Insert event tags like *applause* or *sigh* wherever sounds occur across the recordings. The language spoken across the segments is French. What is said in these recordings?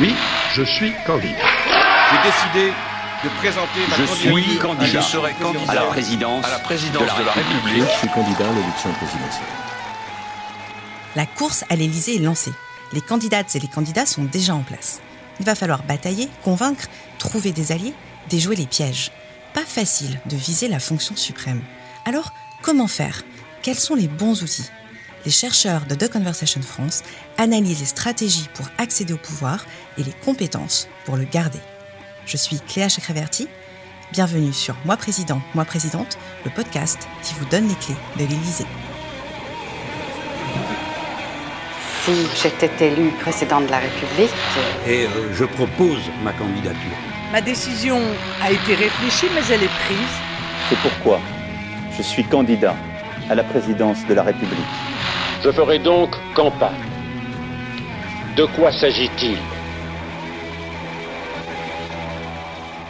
Oui, je suis candidat. J'ai décidé de présenter ma je candidature. suis candidat. Je serai candidat à la présidence, à la présidence de la, République. Je suis candidat à l'élection présidentielle. La course à l'Élysée est lancée. Les candidates et les candidats sont déjà en place. Il va falloir batailler, convaincre, trouver des alliés, déjouer les pièges. Pas facile de viser la fonction suprême. Alors, comment faire? Quels sont les bons outils? Les chercheurs de The Conversation France analysent les stratégies pour accéder au pouvoir et les compétences pour le garder. Je suis Cléa Chakreverti. Bienvenue sur Moi Président, Moi Présidente, le podcast qui vous donne les clés de l'Élysée. Si j'étais élue présidente de la République. Et euh, je propose ma candidature. Ma décision a été réfléchie, mais elle est prise. C'est pourquoi je suis candidat à la présidence de la République. Je ferai donc campagne. De quoi s'agit-il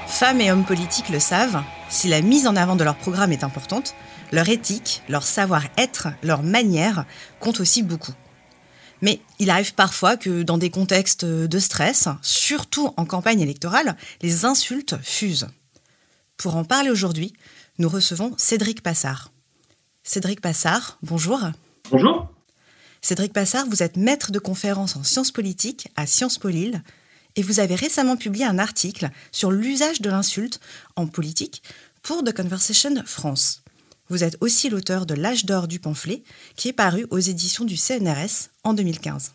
Femmes et hommes politiques le savent, si la mise en avant de leur programme est importante, leur éthique, leur savoir-être, leur manière comptent aussi beaucoup. Mais il arrive parfois que dans des contextes de stress, surtout en campagne électorale, les insultes fusent. Pour en parler aujourd'hui, nous recevons Cédric Passard. Cédric Passard, bonjour. Bonjour. Cédric Passard, vous êtes maître de conférence en sciences politiques à Sciences Po Lille et vous avez récemment publié un article sur l'usage de l'insulte en politique pour The Conversation France. Vous êtes aussi l'auteur de L'âge d'or du pamphlet, qui est paru aux éditions du CNRS en 2015.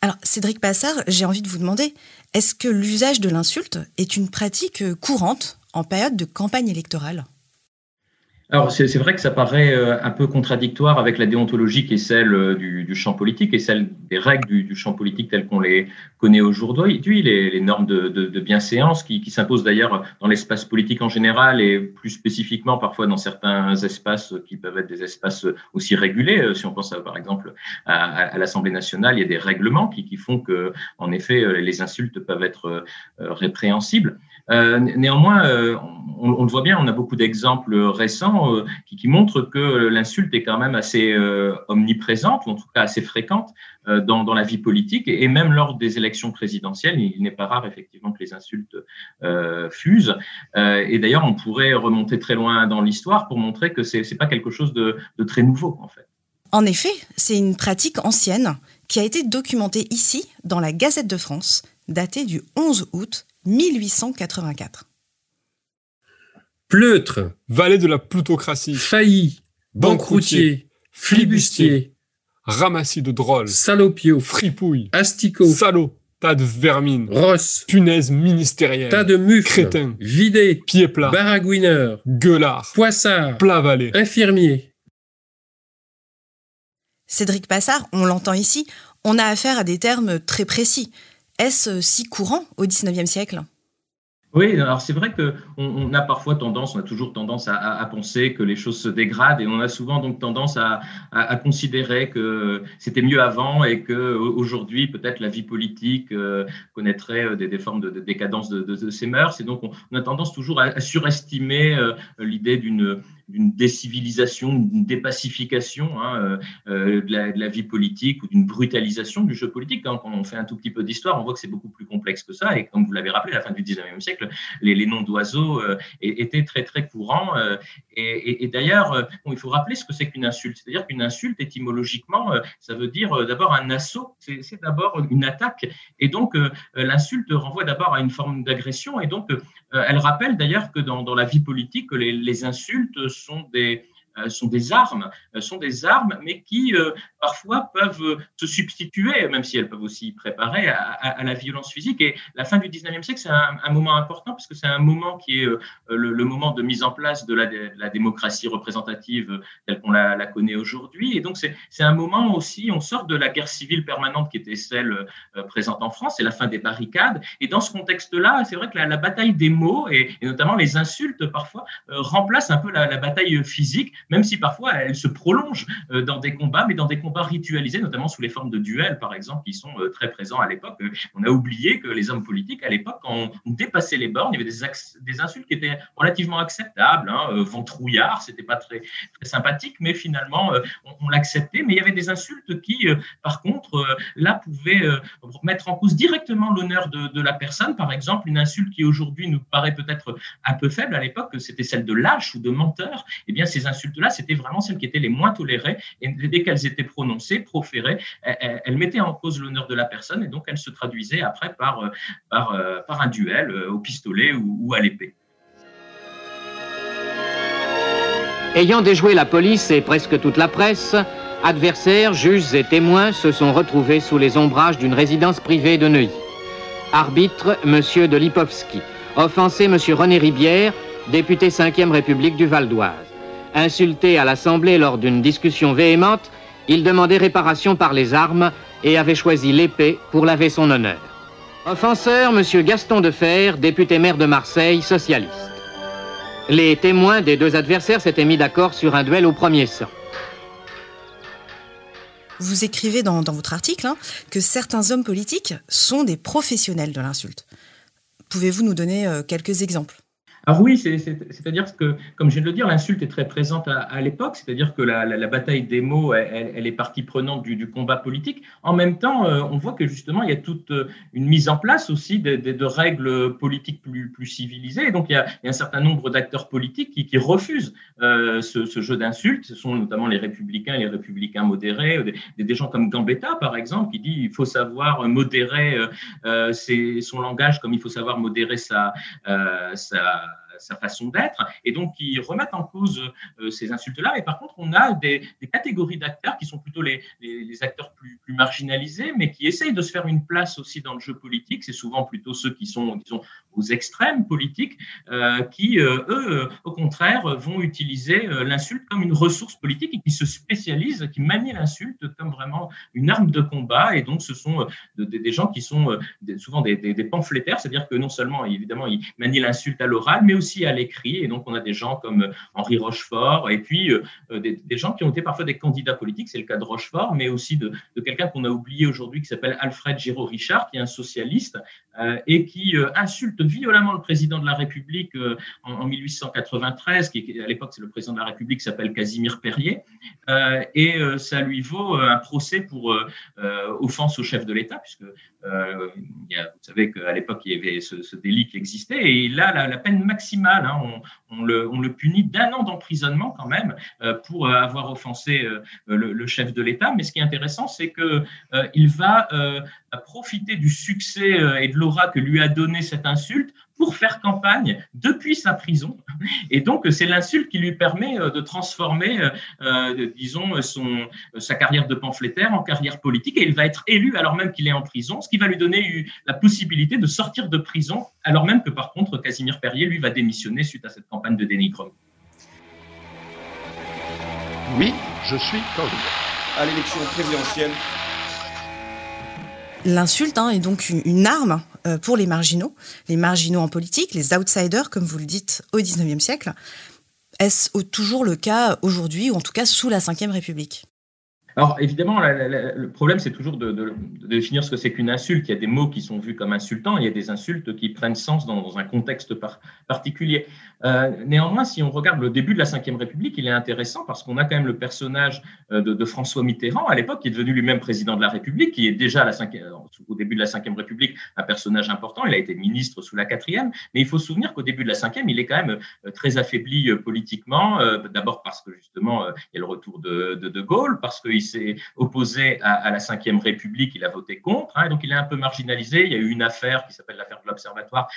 Alors, Cédric Passard, j'ai envie de vous demander, est-ce que l'usage de l'insulte est une pratique courante en période de campagne électorale? Alors, c'est vrai que ça paraît euh, un peu contradictoire avec la déontologie qui est celle euh, du, champ politique et celle des règles du, champ politique telles qu'on les connaît aujourd'hui, les, les normes de, de, bienséance qui, s'imposent d'ailleurs dans l'espace politique en général et plus spécifiquement parfois dans certains espaces qui peuvent être des espaces aussi régulés. Euh, si on pense par exemple à, l'Assemblée nationale, il y a des règlements qui, qui, font que, en effet, les insultes peuvent être répréhensibles. Néanmoins, on, on, le voit bien, on a beaucoup d'exemples récents euh, qui, montre que l'insulte est quand même assez euh, omniprésente, ou en tout cas assez fréquente euh, dans, la vie politique. Et, même lors des élections présidentielles, il n'est pas rare effectivement que les insultes fusent. et d'ailleurs, on pourrait remonter très loin dans l'histoire pour montrer que ce n'est pas quelque chose de, de très nouveau, en fait. En effet, c'est une pratique ancienne qui a été documentée ici dans la Gazette de France, datée du 11 août 1884. Pleutre, valet de la plutocratie, failli, banqueroutier, flibustier, ramassis de drôles, salopio, fripouille, asticot, salaud, tas de vermine, rosse, punaise ministérielle, tas de mufles, crétin, vidé, pied plat, baragouineur, gueulard, poissard, plat valet, infirmier. Cédric Passard, on l'entend ici, on a affaire à des termes très précis. Est-ce si courant au XIXe siècle? Oui, alors c'est vrai qu'on on a parfois tendance, on a toujours tendance à, penser que les choses se dégradent et on a souvent donc tendance à, considérer que c'était mieux avant et que aujourd'hui peut-être la vie politique euh, connaîtrait euh, des, formes de, de décadence de, de, ses mœurs et donc on, a tendance toujours à, surestimer euh, l'idée d'une d'une décivilisation, d'une dépacification hein, euh, de, la, vie politique ou d'une brutalisation du jeu politique. Quand on fait un tout petit peu d'histoire, on voit que c'est beaucoup plus complexe que ça. Et comme vous l'avez rappelé, à la fin du 19e siècle, les, noms d'oiseaux euh, étaient très très courants. Euh, et, d'ailleurs, il faut rappeler ce que c'est qu'une insulte. C'est-à-dire qu'une insulte, étymologiquement, ça veut dire d'abord un assaut, c'est d'abord une attaque. Et donc, l'insulte renvoie d'abord à une forme d'agression. Et donc, elle rappelle d'ailleurs que dans, la vie politique, les insultes sont des, sont des armes, euh, sont des armes, mais qui euh, parfois peuvent se substituer, même si elles peuvent aussi préparer à, à, la violence physique. Et la fin du 19e siècle, c'est un, un, moment important parce que c'est un moment qui est le, le, moment de mise en place de la, de la démocratie représentative telle qu'on la, la, connaît aujourd'hui. Et donc, c'est un moment aussi, on sort de la guerre civile permanente qui était celle présente en France, c'est la fin des barricades. Et dans ce contexte-là, c'est vrai que la, la, bataille des mots, et, et, notamment les insultes parfois, remplace un peu la, la bataille physique même si parfois elle se prolonge dans des combats, mais dans des combats ritualisés, notamment sous les formes de duels, par exemple, qui sont très présents à l'époque. On a oublié que les hommes politiques, à l'époque, quand on dépassait les bornes, il y avait des, insultes qui étaient relativement acceptables. Hein, ventrouillard, c'était pas très, sympathique, mais finalement, on, l'acceptait. Mais il y avait des insultes qui, par contre, là, pouvaient mettre en cause directement l'honneur de, de la personne. Par exemple, une insulte qui aujourd'hui nous paraît peut-être un peu faible à l'époque, c'était celle de lâche ou de menteur. Eh bien, ces insultes-là, c'était vraiment celles qui étaient les moins tolérées. Et dès qu'elles étaient prononcées, proférées, elles, mettaient en cause l'honneur de la personne et donc elles se traduisaient après par, par, par un duel au pistolet ou, ou à l'épée. Ayant déjoué la police et presque toute la presse, adversaires, juges et témoins se sont retrouvés sous les ombrages d'une résidence privée de Neuilly. Arbitre, M. de Lipovski. Offensé, M. René Ribière, député 5e République du Val d'Oise. Insulté à l'Assemblée lors d'une discussion véhémente, il demandait réparation par les armes et avait choisi l'épée pour laver son honneur. Offenseur, M. Gaston Defer, député maire de Marseille, socialiste. Les témoins des deux adversaires s'étaient mis d'accord sur un duel au premier sang. Vous écrivez dans, votre article hein, que certains hommes politiques sont des professionnels de l'insulte. Pouvez-vous nous donner euh, quelques exemples? Alors oui, c'est-à-dire que, comme je viens de le dire, l'insulte est très présente à, l'époque, c'est-à-dire que la, bataille des mots, elle, est partie prenante du, combat politique. En même temps, euh, on voit que justement, il y a toute euh, une mise en place aussi de, règles politiques plus, plus, civilisées. Et donc, il y, a, un certain nombre d'acteurs politiques qui, refusent euh, ce, jeu d'insultes. Ce sont notamment les républicains, les républicains modérés, des, gens comme Gambetta, par exemple, qui dit il faut savoir modérer son langage comme il faut savoir modérer sa, sa sa façon d'être, et donc qui remettent en cause euh, ces insultes-là. Et par contre, on a des, catégories d'acteurs qui sont plutôt les, les, acteurs plus, marginalisés, mais qui essayent de se faire une place aussi dans le jeu politique. C'est souvent plutôt ceux qui sont, qui sont aux extrêmes politiques, euh, qui, euh, eux, au contraire, vont utiliser l'insulte comme une ressource politique et qui se spécialisent, qui manient l'insulte comme vraiment une arme de combat. Et donc, ce sont des, gens qui sont souvent des, des pamphlétaires, c'est-à-dire que non seulement, évidemment, ils manient l'insulte à l'oral, mais aussi à l'écrit. Et donc, on a des gens comme euh, Henri Rochefort et puis euh, euh, des, gens qui ont été parfois des candidats politiques. C'est le cas de Rochefort, mais aussi de, quelqu'un qu'on a oublié aujourd'hui qui s'appelle Alfred Giraud-Richard, qui est un socialiste et qui insulte violemment le président de la République en, 1893, qui à l'époque c'est le président de la République s'appelle Casimir Perrier. et ça lui vaut un procès pour offense au chef de l'État, puisque vous savez qu'à l'époque il y avait ce, délit qui existait. Et là, la peine maximale Hein. On, le, punit d'un an d'emprisonnement quand même euh, pour euh, avoir offensé euh, le, chef de l'État. Mais ce qui est intéressant, c'est qu'il va profiter du succès et de l'aura que lui a donné cette insulte pour faire campagne depuis sa prison. Et donc, c'est l'insulte qui lui permet euh, de transformer, euh, euh, disons, son, sa carrière de pamphlétaire en carrière politique. Et il va être élu alors même qu'il est en prison, ce qui va lui donner la possibilité de sortir de prison, alors même que par contre, Casimir Perrier, lui, va démissionner suite à cette campagne de dénigrement. Oui, je suis candidat. À l'élection présidentielle L'insulte hein, est donc une arme euh, pour les marginaux, les marginaux en politique, les outsiders, comme vous le dites, au XIXe siècle. Est-ce toujours le cas aujourd'hui, ou en tout cas sous la Ve République? Alors évidemment, le problème, c'est toujours de, définir ce que c'est qu'une insulte. Il y a des mots qui sont vus comme insultants, il y a des insultes qui prennent sens dans, un contexte particulier. Euh, néanmoins, si on regarde le début de la Ve République, il est intéressant parce qu'on a quand même le personnage euh, de, François Mitterrand, à l'époque, qui est devenu lui-même président de la République, qui est déjà la au début de la Ve République un personnage important. Il a été ministre sous la quatrième, mais il faut se souvenir qu'au début de la cinquième, il est quand même euh, très affaibli politiquement, d'abord parce que justement, il y a le retour de De, Gaulle, parce qu'il s'est opposé à, la Ve République, il a voté contre, hein, donc il est un peu marginalisé. Il y a eu une affaire qui s'appelle l'affaire de l'Observatoire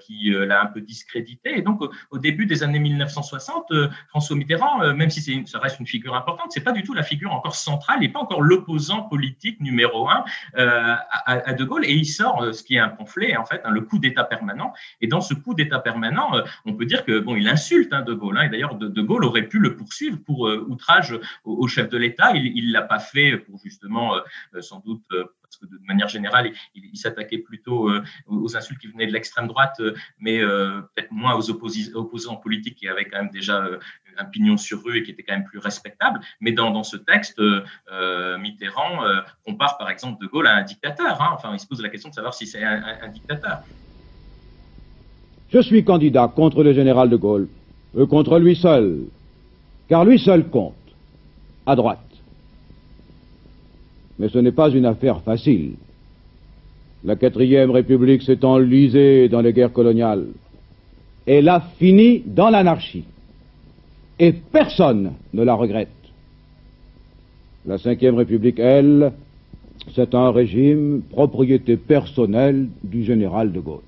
qui l'a un peu discrédité. Et donc, au début des années 1960, euh, François Mitterrand, euh, même si ça reste une figure importante, c'est pas du tout la figure encore centrale, il n'est pas encore l'opposant politique numéro un euh, à, De Gaulle, et il sort ce qui est un pamphlet, en fait, hein, le coup d'État permanent. Et dans ce coup d'État permanent, on peut dire que bon, il insulte hein, De Gaulle, et d'ailleurs de, Gaulle aurait pu le poursuivre pour outrage au, chef de l'État. Il, ne l'a pas fait pour justement, sans doute parce que de manière générale, il, s'attaquait plutôt aux insultes qui venaient de l'extrême droite, mais peut-être moins aux opposants politiques qui avaient quand même déjà un pignon sur rue et qui était quand même plus respectable. Mais dans, dans ce texte, Mitterrand compare par exemple De Gaulle à un dictateur. Hein. Enfin, il se pose la question de savoir si c'est un, dictateur. Je suis candidat contre le général de Gaulle, contre lui seul, car lui seul compte, à droite. Mais ce n'est pas une affaire facile. La quatrième République s'est enlisée dans les guerres coloniales. Elle a fini dans l'anarchie. Et personne ne la regrette. La cinquième République, elle, c'est un régime propriété personnelle du général de Gaulle.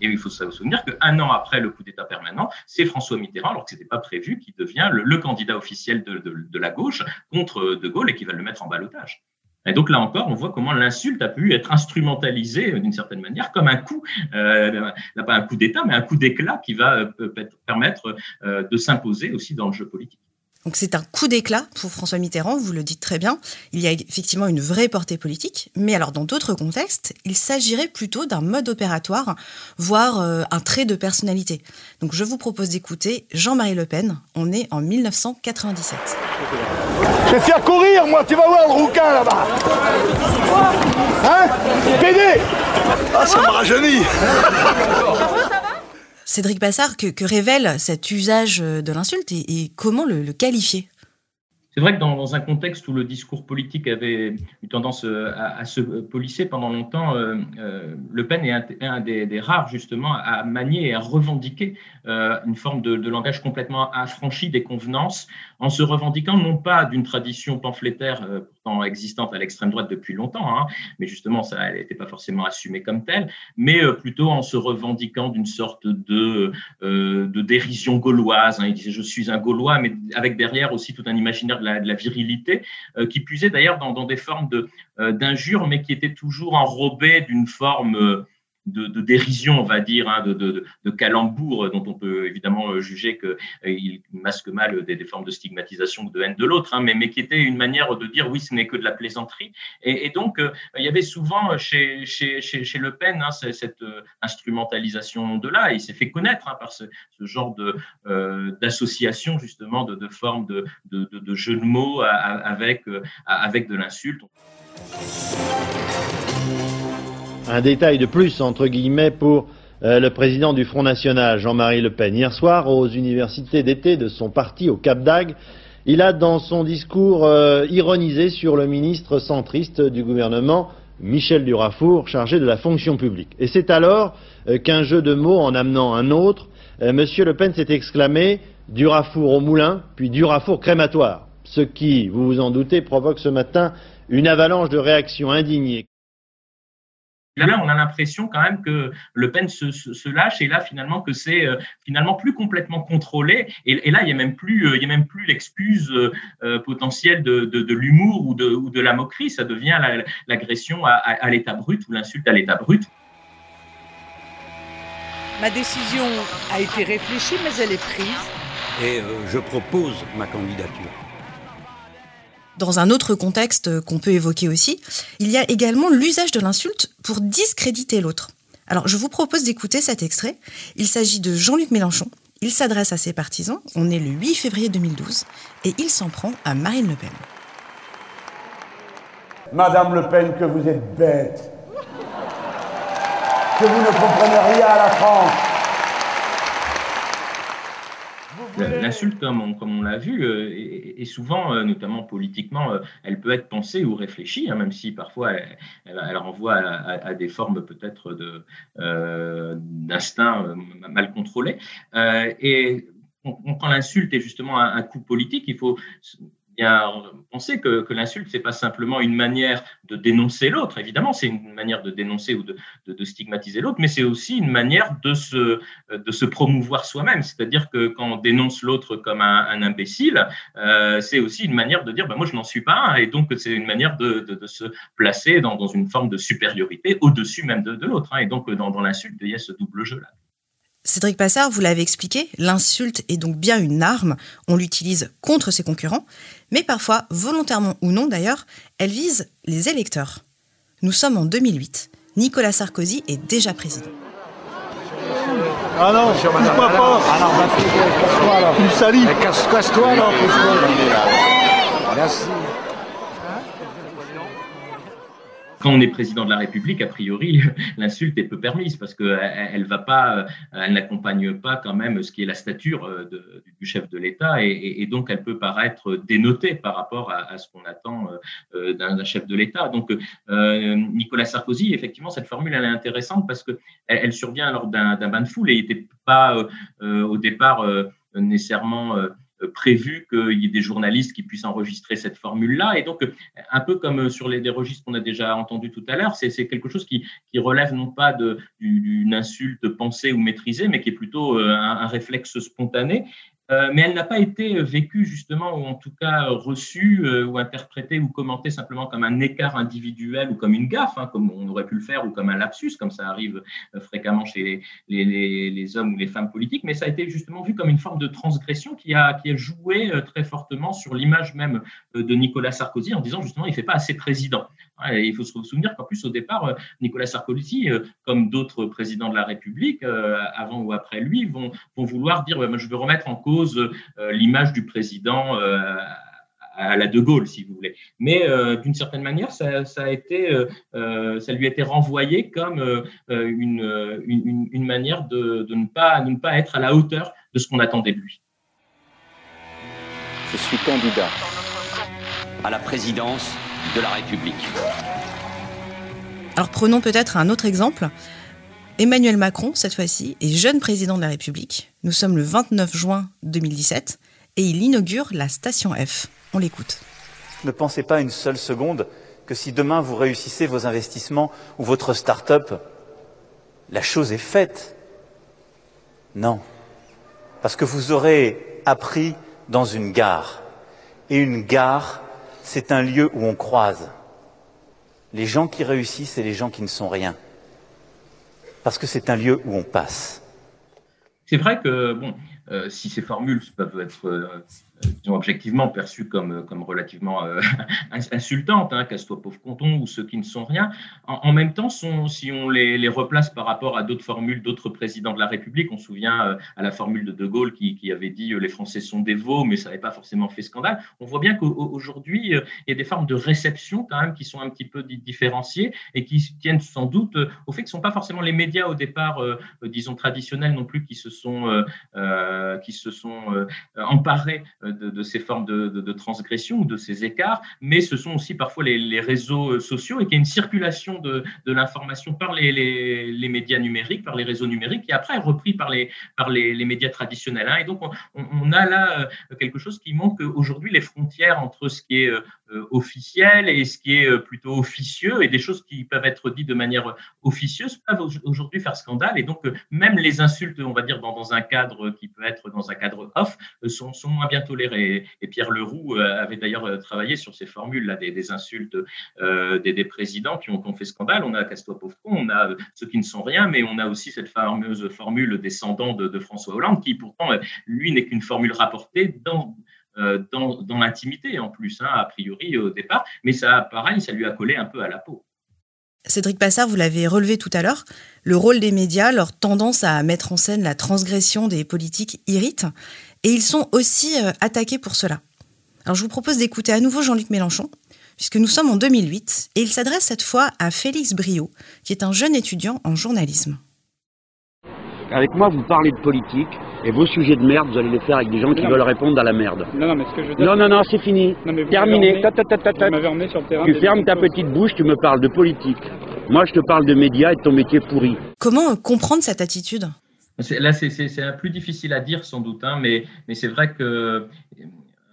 Et il faut se souvenir qu'un an après le coup d'État permanent, c'est François Mitterrand, alors que ce n'était pas prévu, qui devient le, candidat officiel de, la gauche contre De Gaulle et qui va le mettre en balotage. Et donc là encore, on voit comment l'insulte a pu être instrumentalisée d'une certaine manière comme un coup, euh, pas un coup d'État, mais un coup d'éclat qui va euh, permettre euh, de s'imposer aussi dans le jeu politique. Donc c'est un coup d'éclat pour François Mitterrand, vous le dites très bien. Il y a effectivement une vraie portée politique, mais alors dans d'autres contextes, il s'agirait plutôt d'un mode opératoire, voire euh, un trait de personnalité. Donc je vous propose d'écouter Jean-Marie Le Pen. On est en 1997. Je vais faire courir, moi, tu vas voir le rouquin là-bas. Hein? PD Ah, ça me rajeunit Cédric Bassard, que, révèle cet usage de l'insulte et, comment le qualifier? C'est vrai que dans, un contexte où le discours politique avait eu tendance euh, à, se polisser pendant longtemps, euh, euh, Le Pen est un, des, rares justement à manier et à revendiquer une forme de, langage complètement affranchi des convenances, en se revendiquant non pas d'une tradition pamphlétaire pourtant existante à l'extrême droite depuis longtemps, hein, mais justement ça n'était pas forcément assumée comme telle, mais plutôt en se revendiquant d'une sorte de, de dérision gauloise. Hein. Il disait je suis un Gaulois, mais avec derrière aussi tout un imaginaire de de la virilité, euh, qui puisait d'ailleurs dans, des formes euh, d'injures, mais qui étaient toujours enrobées d'une forme de, dérision, on va dire, hein, de, de, calembour, dont on peut évidemment euh, juger qu'il euh, masque mal des, formes de stigmatisation ou de haine de l'autre, hein, mais, mais qui était une manière de dire oui, ce n'est que de la plaisanterie. Et, donc, euh, il y avait souvent chez, chez, Le Pen hein, cette instrumentalisation de là, il s'est fait connaître par ce, genre d'association, justement, de, formes de, de, jeux de mots avec, avec de l'insulte. Un détail de plus, entre guillemets, pour euh, le président du Front National, Jean-Marie Le Pen. Hier soir, aux universités d'été de son parti, au Cap d'Agde, il a, dans son discours, euh, ironisé sur le ministre centriste du gouvernement, Michel Durafour, chargé de la fonction publique. Et c'est alors euh, qu'un jeu de mots en amenant un autre, M. Le Pen s'est exclamé Durafour au moulin, puis Durafour crématoire. Ce qui, vous vous en doutez, provoque ce matin une avalanche de réactions indignées. Là, on a l'impression quand même que Le Pen se, lâche et là, finalement, que c'est euh, finalement plus complètement contrôlé. Et, là, il n'y a même plus, euh, il y a même plus l'excuse euh, potentielle de, l'humour ou de, ou de la moquerie. Ça devient l'agression à, l'état brut ou l'insulte à l'état brut. Ma décision a été réfléchie, mais elle est prise. Et je propose ma candidature. Dans un autre contexte qu'on peut évoquer aussi, il y a également l'usage de l'insulte pour discréditer l'autre. Alors je vous propose d'écouter cet extrait. Il s'agit de Jean-Luc Mélenchon. Il s'adresse à ses partisans. On est le 8 février 2012 et il s'en prend à Marine Le Pen. Madame Le Pen, que vous êtes bête. Que vous ne comprenez rien à la France. L'insulte, comme on, comme on l'a vu, euh, est, souvent, euh, notamment politiquement, euh, elle peut être pensée ou réfléchie, hein, même si parfois elle, renvoie à, des formes peut-être d'instinct mal contrôlé. et quand l'insulte est justement un, coup politique, il faut on sait que, l'insulte, c'est pas simplement une manière de dénoncer l'autre. Évidemment, c'est une manière de dénoncer ou de, stigmatiser l'autre, mais c'est aussi une manière de se, promouvoir soi-même. C'est-à-dire que quand on dénonce l'autre comme un, imbécile, euh, c'est aussi une manière de dire, ben moi, je n'en suis pas un, et donc c'est une manière de, de, se placer dans, dans, une forme de supériorité au-dessus même de, l'autre. Hein. Et donc, dans, dans l'insulte, il y a ce double jeu-là. Cédric Passard, vous l'avez expliqué, l'insulte est donc bien une arme, on l'utilise contre ses concurrents, mais parfois, volontairement ou non d'ailleurs, elle vise les électeurs. Nous sommes en 2008. Nicolas Sarkozy est déjà président. Ah non, je pas pas. Alors, casse-toi là. Tu salis. Casse-toi là. Merci. Quand on est président de la République, a priori, *laughs* l'insulte est peu permise parce qu'elle elle va pas, elle n'accompagne pas quand même ce qui est la stature euh, du chef de l'État et, donc elle peut paraître dénotée par rapport à, ce qu'on attend euh, d'un chef de l'État. Donc euh, Nicolas Sarkozy, effectivement, cette formule elle est intéressante parce que elle, survient lors d'un bain de foule et n'était pas euh, au départ nécessairement euh, prévu qu'il y ait des journalistes qui puissent enregistrer cette formule-là. Et donc, un peu comme sur les des registres qu'on a déjà entendus tout à l'heure, c'est quelque chose qui, qui, relève non pas d'une insulte pensée ou maîtrisée, mais qui est plutôt euh, un réflexe spontané. Euh, mais elle n'a pas été vécue justement, ou en tout cas reçue euh, ou interprétée ou commentée simplement comme un écart individuel ou comme une gaffe, hein, comme on aurait pu le faire, ou comme un lapsus, comme ça arrive euh, fréquemment chez les, hommes ou les femmes politiques, mais ça a été justement vu comme une forme de transgression qui a, qui a joué très fortement sur l'image même de Nicolas Sarkozy en disant justement il ne fait pas assez président. Il faut se souvenir qu'en plus au départ, Nicolas Sarkozy, comme d'autres présidents de la République, avant ou après lui, vont, vouloir dire je veux remettre en cause euh, l'image du président euh, à la De Gaulle, si vous voulez. Mais euh, d'une certaine manière, ça, lui a été renvoyé comme une, manière de ne pas être à la hauteur de ce qu'on attendait de lui. Je suis candidat à la présidence de la République. Alors prenons peut-être un autre exemple. Emmanuel Macron, cette fois-ci, est jeune président de la République. Nous sommes le 29 juin 2017 et il inaugure la station F. On l'écoute. Ne pensez pas une seule seconde que si demain vous réussissez vos investissements ou votre start-up, la chose est faite. Non. Parce que vous aurez appris dans une gare. Et une gare, c'est un lieu où on croise les gens qui réussissent et les gens qui ne sont rien parce que c'est un lieu où on passe. C'est vrai que, bon, euh, si ces formules peuvent être euh, disons, objectivement perçues comme, comme relativement euh, *laughs* insultantes, hein, casse-toi pauvre ou ceux qui ne sont rien. En, même temps, si on les, les, replace par rapport à d'autres formules d'autres présidents de la République, on se souvient euh, à la formule de De Gaulle qui, qui avait dit les Français sont des veaux, mais ça n'avait pas forcément fait scandale. On voit bien qu'aujourd'hui, il y a des formes de réception quand même qui sont un petit peu différenciées et qui tiennent sans doute au fait que ce ne sont pas forcément les médias au départ, disons, traditionnels non plus qui se sont, qui se sont emparés de, de, ces formes de, de, transgression ou de ces écarts, mais ce sont aussi parfois les, réseaux euh, sociaux et qu'il y a une circulation de, l'information par les, médias numériques, par les réseaux numériques, qui après repris par les, médias traditionnels. Hein. Et donc, on, a là euh, quelque chose qui montre qu'aujourd'hui, les frontières entre ce qui est euh, officiel et ce qui est plutôt officieux et des choses qui peuvent être dites de manière officieuse peuvent aujourd'hui faire scandale. Et donc, même les insultes, on va dire, dans, dans un cadre qui peut être dans un cadre off, sont, sont moins bien tolérées. Et, Pierre Leroux avait d'ailleurs travaillé sur ces formules-là, des, des, insultes euh, des, des, présidents qui ont, qui ont, fait scandale. On a Casse-toi pauvre con, on a ceux qui ne sont rien, mais on a aussi cette fameuse formule descendant de, de François Hollande, qui pourtant, lui, n'est qu'une formule rapportée dans dans, dans l'intimité en plus, hein, a priori au départ, mais ça, pareil, ça lui a collé un peu à la peau. Cédric Passard, vous l'avez relevé tout à l'heure, le rôle des médias, leur tendance à mettre en scène la transgression des politiques irrite, et ils sont aussi euh, attaqués pour cela. Alors je vous propose d'écouter à nouveau Jean-Luc Mélenchon, puisque nous sommes en 2008, et il s'adresse cette fois à Félix Brio, qui est un jeune étudiant en journalisme. Avec moi, vous parlez de politique, et vos sujets de merde, vous allez les faire avec des gens qui non, veulent répondre à la merde. Non, non, mais ce que je veux dire, Non, non, non, c'est fini. Non, mais Terminé. Ta, ta, ta, ta, ta. Vous sur le terrain tu fermes ta petite bouche, tu me parles de politique. Moi, je te parle de médias et de ton métier pourri. Comment comprendre cette attitude? Là, c'est plus difficile à dire sans doute, hein, mais, mais c'est vrai que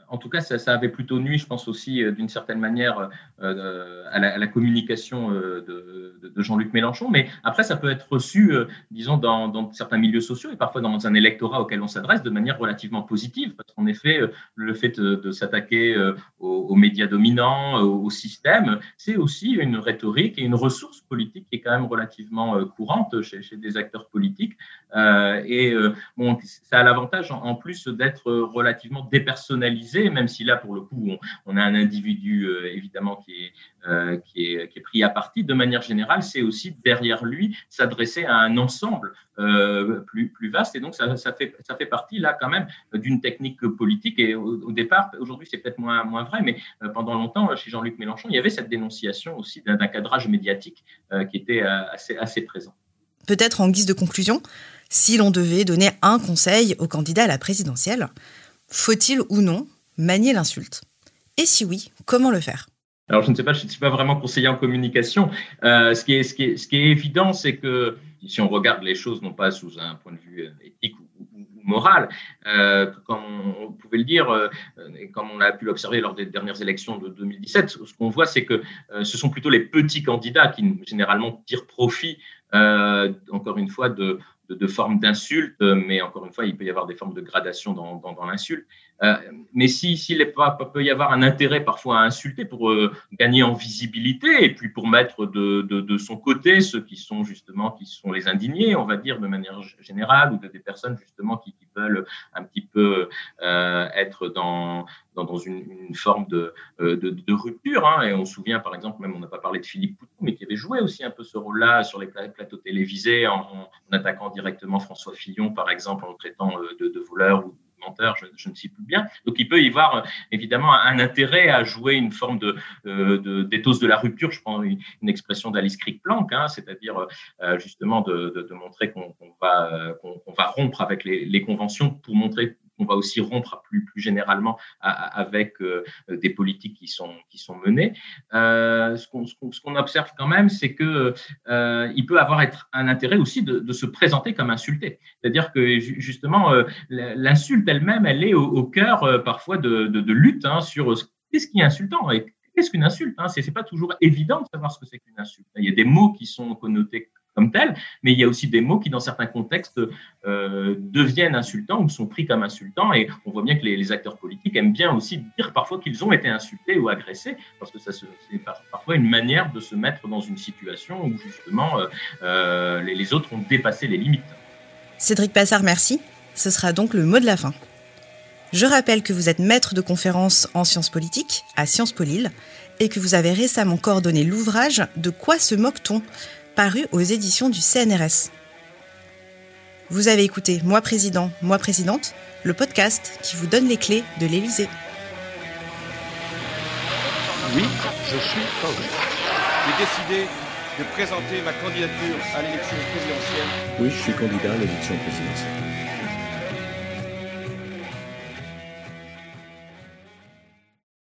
en tout cas, ça, avait plutôt nuit, je pense aussi, d'une certaine manière, euh, à, la, à, la, communication euh, de, Jean-Luc Mélenchon. Mais après, ça peut être reçu, euh, disons, dans, certains milieux sociaux et parfois dans un électorat auquel on s'adresse de manière relativement positive. Parce qu'en effet, le fait de, s'attaquer aux, médias dominants, au, système, c'est aussi une rhétorique et une ressource politique qui est quand même relativement courante chez, chez des acteurs politiques. et bon, ça a l'avantage, en, en, plus, d'être relativement dépersonnalisé même si là, pour le coup, on, a un individu évidemment qui est, qui, est, qui est pris à partie. De manière générale, c'est aussi derrière lui s'adresser à un ensemble plus, plus vaste. Et donc, ça, ça, fait, ça fait partie là quand même d'une technique politique. Et au, départ, aujourd'hui, c'est peut-être moins, moins vrai, mais pendant longtemps, chez Jean-Luc Mélenchon, il y avait cette dénonciation aussi d'un cadrage médiatique qui était assez, assez présent. Peut-être en guise de conclusion, si l'on devait donner un conseil au candidat à la présidentielle, faut-il ou non manier l'insulte Et si oui, comment le faire? Alors, je ne sais pas, je ne suis pas vraiment conseiller en communication. Euh, ce, qui est, évident, c'est que si on regarde les choses, non pas sous un point de vue euh, éthique ou, moral, euh, comme on, pouvait le dire, et comme on a pu l'observer lors des dernières élections de 2017, ce qu'on voit, c'est que ce sont plutôt les petits candidats qui généralement tirent profit, encore une fois, de, de, de formes d'insultes, mais encore une fois, il peut y avoir des formes de gradation dans, dans, dans l'insulte. Euh, mais s'il si, si peut y avoir un intérêt parfois à insulter pour euh, gagner en visibilité et puis pour mettre de, de, de, son côté ceux qui sont justement qui sont les indignés, on va dire de manière générale, ou de, des personnes justement qui, qui veulent un petit peu euh, être dans, dans, dans une, une, forme de, euh, de, de rupture. Hein. Et on se souvient par exemple, même on n'a pas parlé de Philippe Poutou, mais qui avait joué aussi un peu ce rôle-là sur les plateaux télévisés en, attaquant directement François Fillon, par exemple, en le traitant euh, de, de voleur ou menteur, je, je, ne sais plus bien. Donc il peut y avoir évidemment un intérêt à jouer une forme de, euh, d'éthos de la rupture. Je prends une, expression d'Alice Crick-Planck, hein, c'est-à-dire euh, justement de, de, de montrer qu'on qu va, euh, va rompre avec les, les conventions pour montrer on va aussi rompre plus, plus généralement avec euh, des politiques qui sont, qui sont menées. Euh, ce qu'on qu observe quand même, c'est que euh, peut avoir être un intérêt aussi de, de se présenter comme insulté. C'est-à-dire que justement, l'insulte elle-même, elle est au, cœur parfois de, de, lutte hein, sur qu'est-ce qui est insultant et qu'est-ce qu'une insulte hein C'est pas toujours évident de savoir ce que c'est qu'une insulte. Il y a des mots qui sont connotés comme tel, mais il y a aussi des mots qui, dans certains contextes, euh, deviennent insultants ou sont pris comme insultants. Et on voit bien que les, acteurs politiques aiment bien aussi dire parfois qu'ils ont été insultés ou agressés, parce que ça c'est parfois une manière de se mettre dans une situation où justement euh, euh, les, les autres ont dépassé les limites. Cédric Passard, merci. Ce sera donc le mot de la fin. Je rappelle que vous êtes maître de conférence en sciences politiques à Sciences Po Lille et que vous avez récemment coordonné l'ouvrage De quoi se moque-t-on? Paru aux éditions du CNRS. Vous avez écouté Moi Président, Moi Présidente, le podcast qui vous donne les clés de l'Élysée. Oui, je suis candidat. J'ai décidé de présenter ma candidature à l'élection présidentielle. Oui, je suis candidat à l'élection présidentielle.